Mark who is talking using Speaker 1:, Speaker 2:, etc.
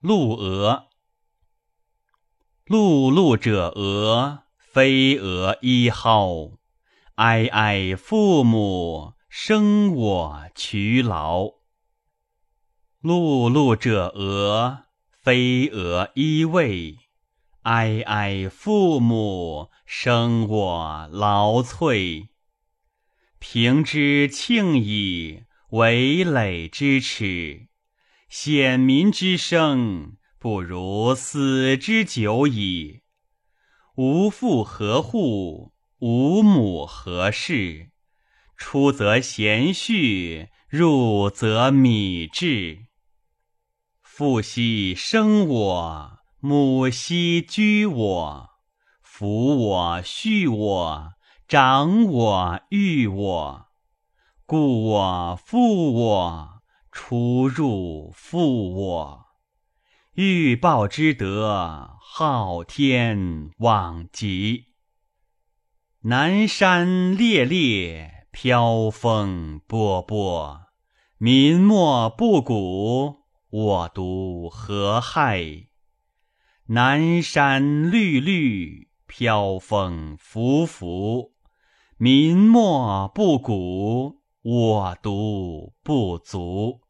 Speaker 1: 陆娥。碌碌者鹅，飞蛾一蒿。哀哀父母，生我劬劳。碌碌者鹅，飞蛾一喂。哀哀父母，生我劳瘁。平之庆矣，为累之耻。显民之生，不如死之久矣。无父何户？无母何事？出则贤婿，入则米至。父兮生我，母兮居我，抚我畜我，长我育我，故我负我，出入负我。欲报之德，昊天罔极。南山烈烈，飘风波波。民莫不古，我独何害？南山绿绿，飘风拂拂。民莫不古，我独不足。